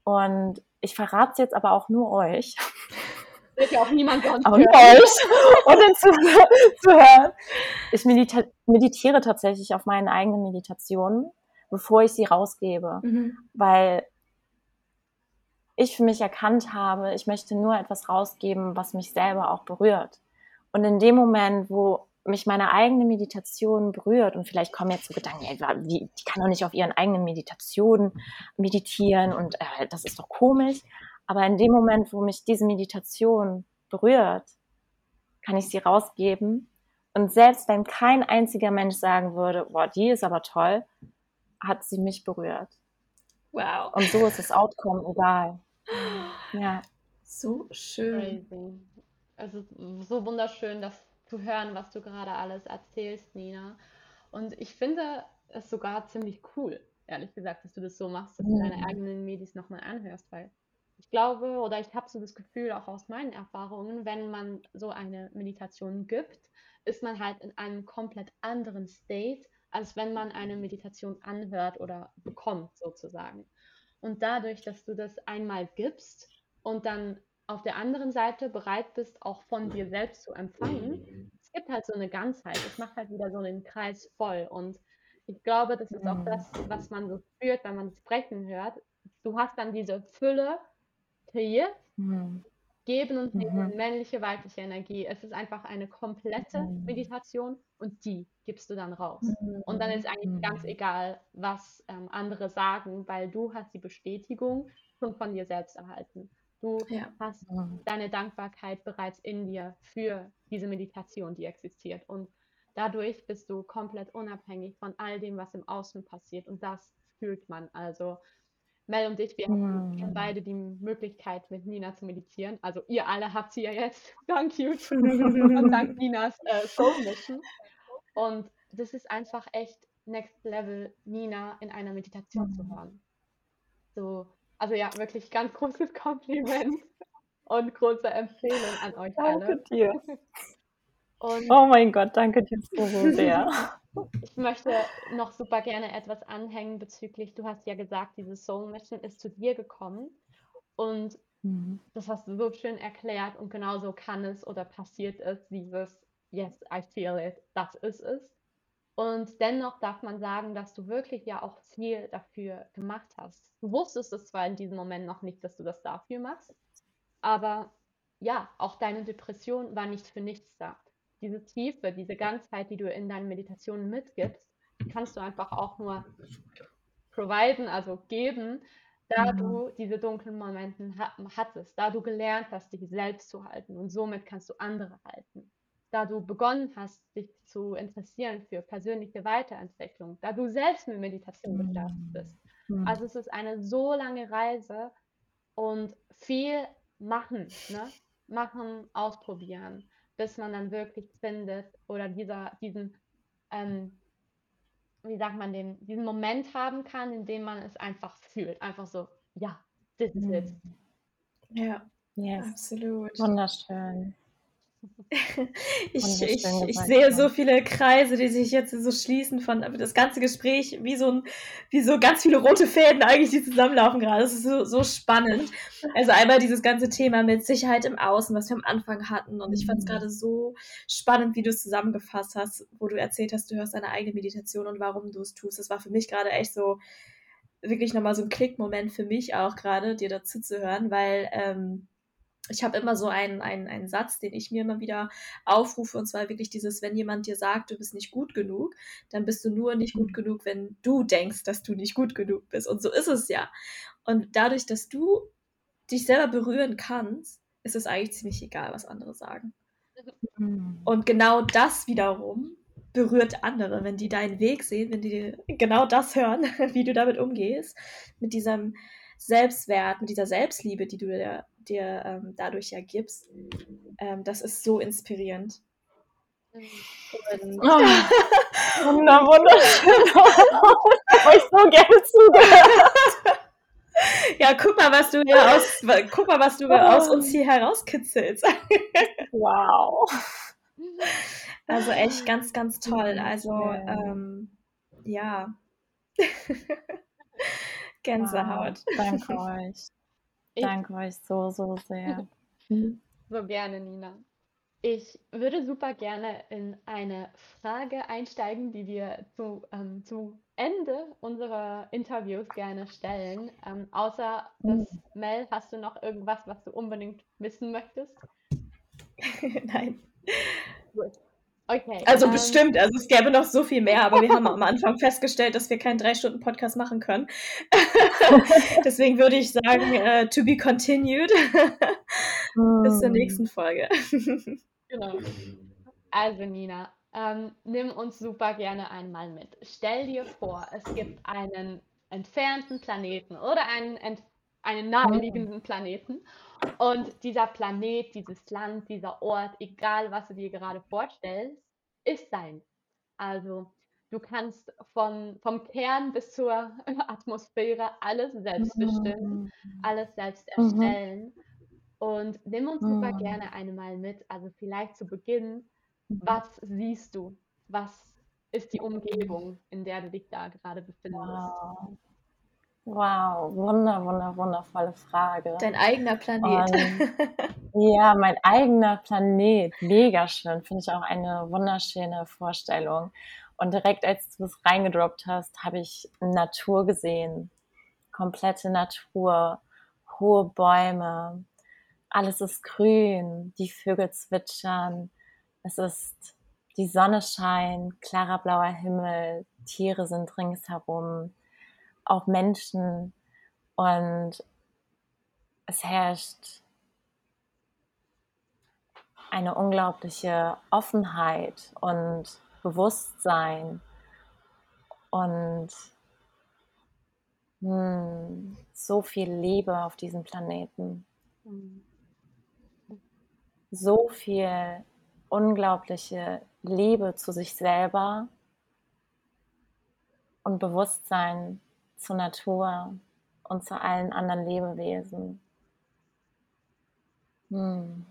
Und ich verrate es jetzt aber auch nur euch. Wird ja auch niemand sonst Und euch und den Zuhörern. Ich medita meditiere tatsächlich auf meinen eigenen Meditationen, bevor ich sie rausgebe. Mhm. Weil ich für mich erkannt habe, ich möchte nur etwas rausgeben, was mich selber auch berührt. Und in dem Moment, wo mich meine eigene Meditation berührt und vielleicht kommen jetzt so Gedanken, ja, die, die kann doch nicht auf ihren eigenen Meditationen meditieren und äh, das ist doch komisch. Aber in dem Moment, wo mich diese Meditation berührt, kann ich sie rausgeben. Und selbst wenn kein einziger Mensch sagen würde, boah, die ist aber toll, hat sie mich berührt. Wow. Und so ist das Outcome egal. Ja. So schön. Crazy. Es ist so wunderschön, das zu hören, was du gerade alles erzählst, Nina. Und ich finde es sogar ziemlich cool, ehrlich gesagt, dass du das so machst, dass du deine mhm. eigenen Medis nochmal anhörst, weil ich glaube oder ich habe so das Gefühl auch aus meinen Erfahrungen, wenn man so eine Meditation gibt, ist man halt in einem komplett anderen State, als wenn man eine Meditation anhört oder bekommt sozusagen. Und dadurch, dass du das einmal gibst und dann auf der anderen Seite bereit bist, auch von dir selbst zu empfangen, es gibt halt so eine Ganzheit. Es macht halt wieder so einen Kreis voll. Und ich glaube, das ist auch das, was man so spürt, wenn man sprechen hört. Du hast dann diese Fülle kreiert, mhm. geben und nehmen, mhm. männliche, weibliche Energie. Es ist einfach eine komplette mhm. Meditation und die gibst du dann raus. Und dann ist eigentlich mhm. ganz egal, was ähm, andere sagen, weil du hast die Bestätigung schon von dir selbst erhalten. Du ja. hast deine Dankbarkeit bereits in dir für diese Meditation, die existiert. Und dadurch bist du komplett unabhängig von all dem, was im Außen passiert. Und das fühlt man. Also Mel und ich, wir mhm. haben beide die Möglichkeit, mit Nina zu meditieren. Also ihr alle habt sie ja jetzt. Dank YouTube und dank Ninas äh, Soul Mission. Und das ist einfach echt Next Level, Nina in einer Meditation mhm. zu hören. So also ja, wirklich ganz großes Kompliment und große Empfehlung an euch danke alle. Dir. Und oh mein Gott, danke dir so, so sehr. Ich möchte noch super gerne etwas anhängen bezüglich, du hast ja gesagt, diese Soul Mission ist zu dir gekommen und mhm. das hast du so schön erklärt und genauso kann es oder passiert es, dieses Yes, I feel it, das ist es. Und dennoch darf man sagen, dass du wirklich ja auch viel dafür gemacht hast. Du wusstest es zwar in diesem Moment noch nicht, dass du das dafür machst, aber ja, auch deine Depression war nicht für nichts da. Diese Tiefe, diese Ganzheit, die du in deinen Meditationen mitgibst, kannst du einfach auch nur providen, also geben, da mhm. du diese dunklen Momente hattest, da du gelernt hast, dich selbst zu halten und somit kannst du andere halten da du begonnen hast, dich zu interessieren für persönliche Weiterentwicklung, da du selbst mit Meditation mhm. gestartet bist. Mhm. Also es ist eine so lange Reise und viel machen, ne? machen, ausprobieren, bis man dann wirklich findet oder dieser, diesen, ähm, wie sagt man den, diesen Moment haben kann, in dem man es einfach fühlt. Einfach so, ja, this is it. Ja, yes. absolut. Wunderschön. ich, ich, ich sehe so viele Kreise, die sich jetzt so schließen von das ganze Gespräch, wie so, ein, wie so ganz viele rote Fäden eigentlich, die zusammenlaufen gerade. Das ist so, so spannend. Also einmal dieses ganze Thema mit Sicherheit im Außen, was wir am Anfang hatten. Und ich fand es mhm. gerade so spannend, wie du es zusammengefasst hast, wo du erzählt hast, du hörst deine eigene Meditation und warum du es tust. Das war für mich gerade echt so wirklich nochmal so ein Klickmoment für mich auch gerade, dir dazu zu hören, weil ähm, ich habe immer so einen, einen, einen Satz, den ich mir immer wieder aufrufe, und zwar wirklich dieses, wenn jemand dir sagt, du bist nicht gut genug, dann bist du nur nicht gut genug, wenn du denkst, dass du nicht gut genug bist. Und so ist es ja. Und dadurch, dass du dich selber berühren kannst, ist es eigentlich ziemlich egal, was andere sagen. Mhm. Und genau das wiederum berührt andere, wenn die deinen Weg sehen, wenn die genau das hören, wie du damit umgehst, mit diesem Selbstwert, mit dieser Selbstliebe, die du dir, dir ähm, dadurch ja gibst. Ähm, das ist so inspirierend. Und, oh, wunder, wunderschön. ich habe euch so gerne zugehört. Ja, guck mal, was du hier aus, guck mal, was du aus uns hier herauskitzelst. Wow. Also echt ganz, ganz toll. Also ähm, ja. Gänsehaut. Wow, danke euch. Danke euch so, so sehr. So gerne, Nina. Ich würde super gerne in eine Frage einsteigen, die wir zu, ähm, zu Ende unserer Interviews gerne stellen. Ähm, außer das, mhm. Mel, hast du noch irgendwas, was du unbedingt wissen möchtest? Nein. Gut. Okay. Also ähm, bestimmt, also es gäbe noch so viel mehr, aber wir haben am Anfang festgestellt, dass wir keinen drei Stunden Podcast machen können. Deswegen würde ich sagen, uh, to be continued. Bis zur nächsten Folge. genau. Also Nina, ähm, nimm uns super gerne einmal mit. Stell dir vor, es gibt einen entfernten Planeten oder einen, einen naheliegenden Planeten und dieser Planet, dieses Land, dieser Ort, egal was du dir gerade vorstellst, ist dein. Also du kannst von, vom Kern bis zur Atmosphäre alles selbst bestimmen, mhm. alles selbst mhm. erstellen. Und nimm uns super mhm. gerne einmal mit. Also vielleicht zu Beginn, was siehst du? Was ist die Umgebung, in der du dich da gerade befindest? Wow. Wow, wunder, wunder, wundervolle Frage. Dein eigener Planet. Und, ja, mein eigener Planet. Mega schön. Finde ich auch eine wunderschöne Vorstellung. Und direkt als du es reingedroppt hast, habe ich Natur gesehen. Komplette Natur. Hohe Bäume. Alles ist grün. Die Vögel zwitschern. Es ist die Sonne scheint, klarer blauer Himmel. Tiere sind ringsherum auch Menschen und es herrscht eine unglaubliche Offenheit und Bewusstsein und hm, so viel Liebe auf diesem Planeten. So viel unglaubliche Liebe zu sich selber und Bewusstsein zur Natur und zu allen anderen Lebewesen. Hm.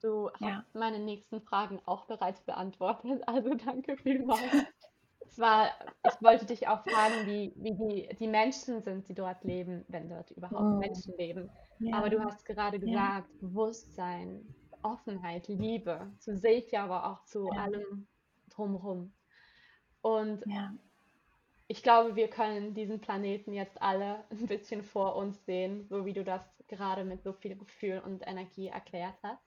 Du ja. hast meine nächsten Fragen auch bereits beantwortet, also danke vielmals. Zwar, ich wollte dich auch fragen, wie, wie die, die Menschen sind, die dort leben, wenn dort überhaupt oh. Menschen leben. Ja. Aber du hast gerade gesagt, ja. Bewusstsein, Offenheit, Liebe, zu sich, aber auch zu allem drumherum. Und ich glaube, wir können diesen Planeten jetzt alle ein bisschen vor uns sehen, so wie du das gerade mit so viel Gefühl und Energie erklärt hast.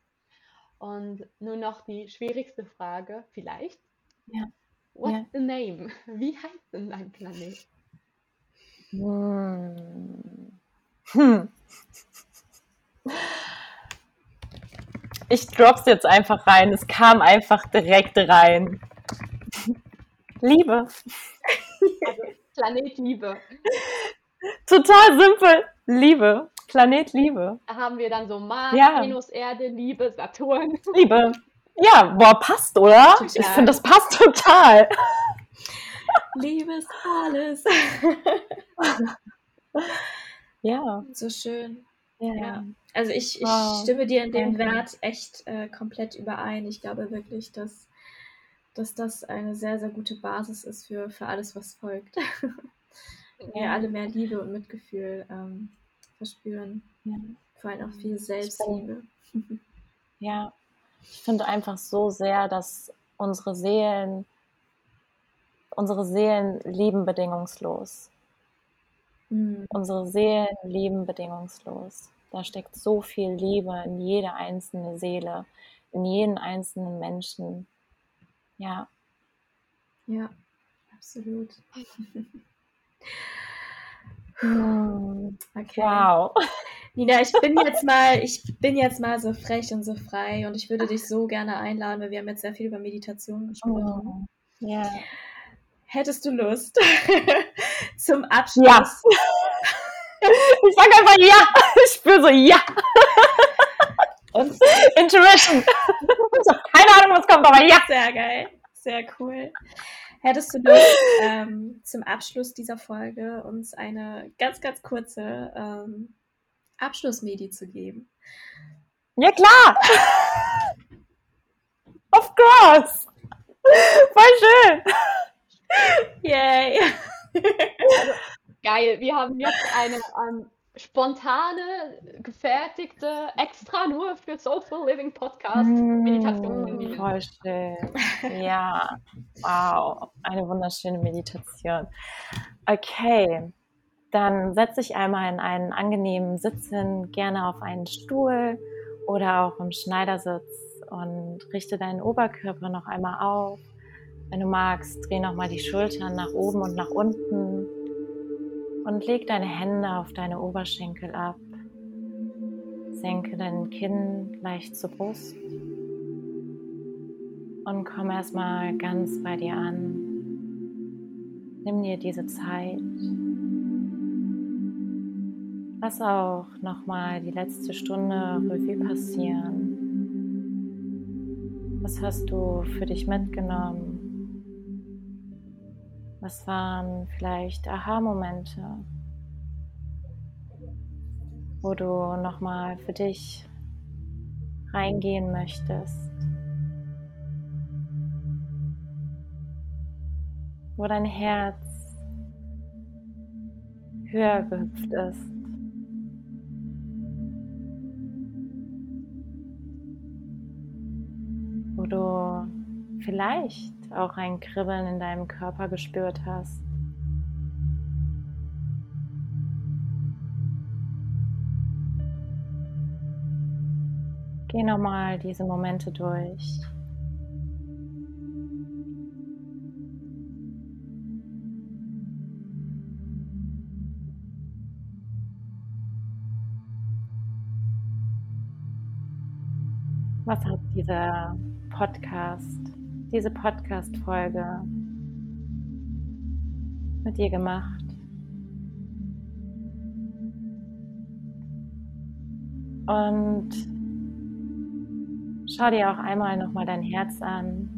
Und nur noch die schwierigste Frage, vielleicht. Ja. What's ja. the name? Wie heißt denn dein Planet? Hm. Hm. Ich drop's jetzt einfach rein. Es kam einfach direkt rein. Liebe. Planet Liebe. Total simpel. Liebe. Planet Liebe. Da haben wir dann so Mars, ja. Venus, Erde, Liebe, Saturn. Liebe. Ja, boah, passt, oder? Total. Ich finde, das passt total. Liebe ist alles. ja. So schön. Ja. ja. Also ich, ich wow. stimme dir in dem. Wert echt äh, komplett überein. Ich glaube wirklich, dass dass das eine sehr, sehr gute Basis ist für, für alles, was folgt. ja. Wir alle mehr Liebe und Mitgefühl ähm, verspüren. Ja. Vor allem auch viel Selbstliebe. ja, ich finde einfach so sehr, dass unsere Seelen, unsere Seelen lieben bedingungslos. Mhm. Unsere Seelen lieben bedingungslos. Da steckt so viel Liebe in jede einzelne Seele, in jeden einzelnen Menschen. Ja. Ja, absolut. Okay. Wow. Nina, ich bin jetzt mal, ich bin jetzt mal so frech und so frei und ich würde dich so gerne einladen, weil wir haben jetzt sehr viel über Meditation gesprochen. Oh, ja. Hättest du Lust zum Abschluss? Ja. Ich sage einfach ja. Ich spüre so ja. Und Intuition. Ich habe keine Ahnung, was kommt, aber ja. Sehr geil. Sehr cool. Hättest du Lust, ähm, zum Abschluss dieser Folge uns eine ganz, ganz kurze ähm, Abschlussmedi zu geben? Ja, klar! of course! Voll schön! Yay! Also, geil, wir haben jetzt eine ähm, spontane, gefertigte, extra nur für Soulful Living Podcast mm, Meditation. Voll schön. Ja, wow, eine wunderschöne Meditation. Okay, dann setz dich einmal in einen angenehmen Sitz hin, gerne auf einen Stuhl oder auch im Schneidersitz und richte deinen Oberkörper noch einmal auf. Wenn du magst, dreh nochmal die Schultern nach oben und nach unten und leg deine Hände auf deine Oberschenkel ab. Senke dein Kinn leicht zur Brust und komm erstmal ganz bei dir an. Nimm dir diese Zeit. Lass auch nochmal die letzte Stunde Revue passieren. Was hast du für dich mitgenommen? Was waren vielleicht Aha-Momente, wo du nochmal für dich reingehen möchtest? Wo dein Herz höher gehüpft ist. Wo du vielleicht auch ein Kribbeln in deinem Körper gespürt hast. Geh nochmal diese Momente durch. Was hat dieser Podcast diese Podcast-Folge mit dir gemacht. Und schau dir auch einmal nochmal dein Herz an.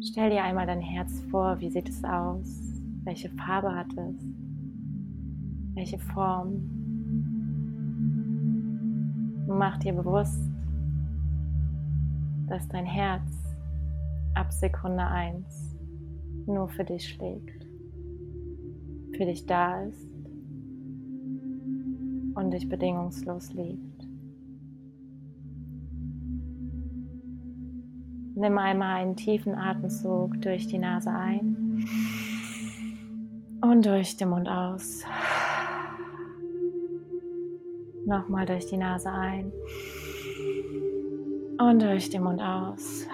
Stell dir einmal dein Herz vor, wie sieht es aus? Welche Farbe hat es? Welche Form? mach dir bewusst, dass dein Herz ab Sekunde 1 nur für dich schlägt, für dich da ist und dich bedingungslos liebt. Nimm einmal einen tiefen Atemzug durch die Nase ein und durch den Mund aus. Nochmal durch die Nase ein und durch den Mund aus.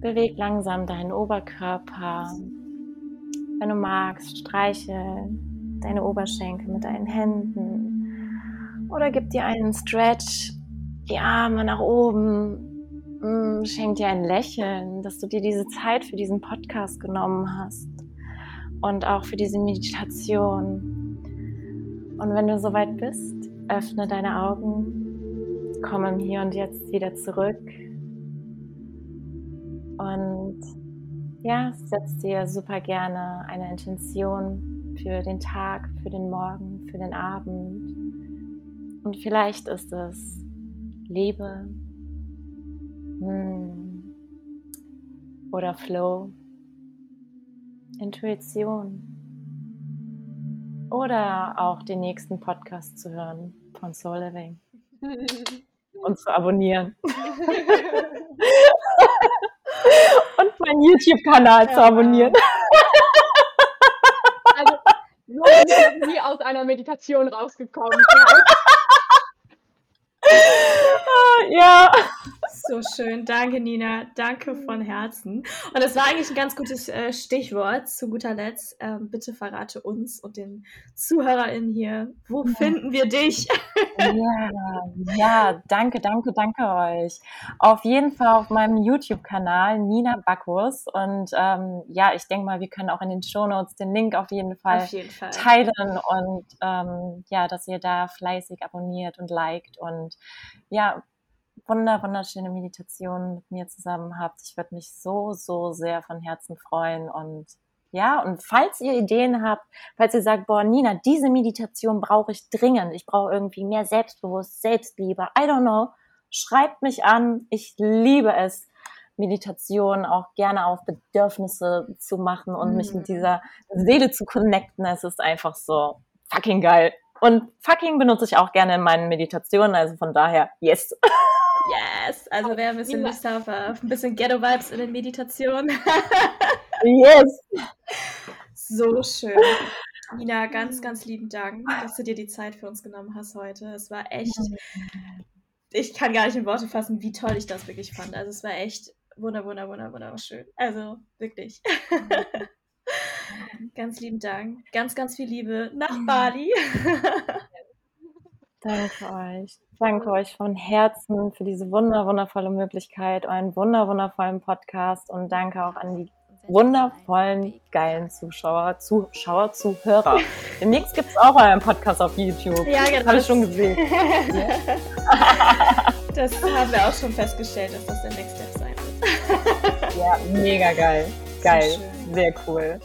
Beweg langsam deinen Oberkörper. Wenn du magst, streiche deine Oberschenkel mit deinen Händen. Oder gib dir einen Stretch, die Arme nach oben. Mm, schenk dir ein Lächeln, dass du dir diese Zeit für diesen Podcast genommen hast. Und auch für diese Meditation. Und wenn du soweit bist, Öffne deine Augen, komm im Hier und Jetzt wieder zurück. Und ja, setz dir super gerne eine Intention für den Tag, für den Morgen, für den Abend. Und vielleicht ist es Liebe. Hm, oder Flow, Intuition oder auch den nächsten Podcast zu hören von Soul Living und zu abonnieren. und meinen YouTube-Kanal ja. zu abonnieren. Also, so bin ich nie aus einer Meditation rausgekommen. ja. So schön. Danke, Nina. Danke von Herzen. Und das war eigentlich ein ganz gutes äh, Stichwort zu guter Letzt. Ähm, bitte verrate uns und den ZuhörerInnen hier, wo ja. finden wir dich? ja, ja, danke, danke, danke euch. Auf jeden Fall auf meinem YouTube-Kanal Nina Backus. Und ähm, ja, ich denke mal, wir können auch in den Shownotes den Link auf jeden Fall, auf jeden Fall. teilen und ähm, ja, dass ihr da fleißig abonniert und liked und ja, wunder, wunderschöne Meditation mit mir zusammen habt. Ich würde mich so, so sehr von Herzen freuen und ja, und falls ihr Ideen habt, falls ihr sagt, boah, Nina, diese Meditation brauche ich dringend, ich brauche irgendwie mehr Selbstbewusst, Selbstliebe, I don't know, schreibt mich an. Ich liebe es, Meditation auch gerne auf Bedürfnisse zu machen und mhm. mich mit mhm. dieser Seele zu connecten. Es ist einfach so fucking geil. Und fucking benutze ich auch gerne in meinen Meditationen, also von daher, yes. Yes, also wer ein bisschen Lust hat auf ein bisschen Ghetto-Vibes in den Meditationen. yes. So schön. Nina, ganz, ganz lieben Dank, dass du dir die Zeit für uns genommen hast heute. Es war echt, ich kann gar nicht in Worte fassen, wie toll ich das wirklich fand. Also es war echt wunder, wunder, wunder, wunderschön. Also wirklich. ganz lieben Dank. Ganz, ganz viel Liebe nach Bali. Danke euch. Danke euch von Herzen für diese wunder, wundervolle Möglichkeit, euren wunder, wundervollen Podcast und danke auch an die wundervollen, geilen Zuschauer, Zuschauer, Zuhörer. Demnächst gibt es auch euren Podcast auf YouTube. Ja, genau. Habe ich schon gesehen. das haben wir auch schon festgestellt, dass das der Next Step sein wird. ja, mega geil. Geil. Sehr cool.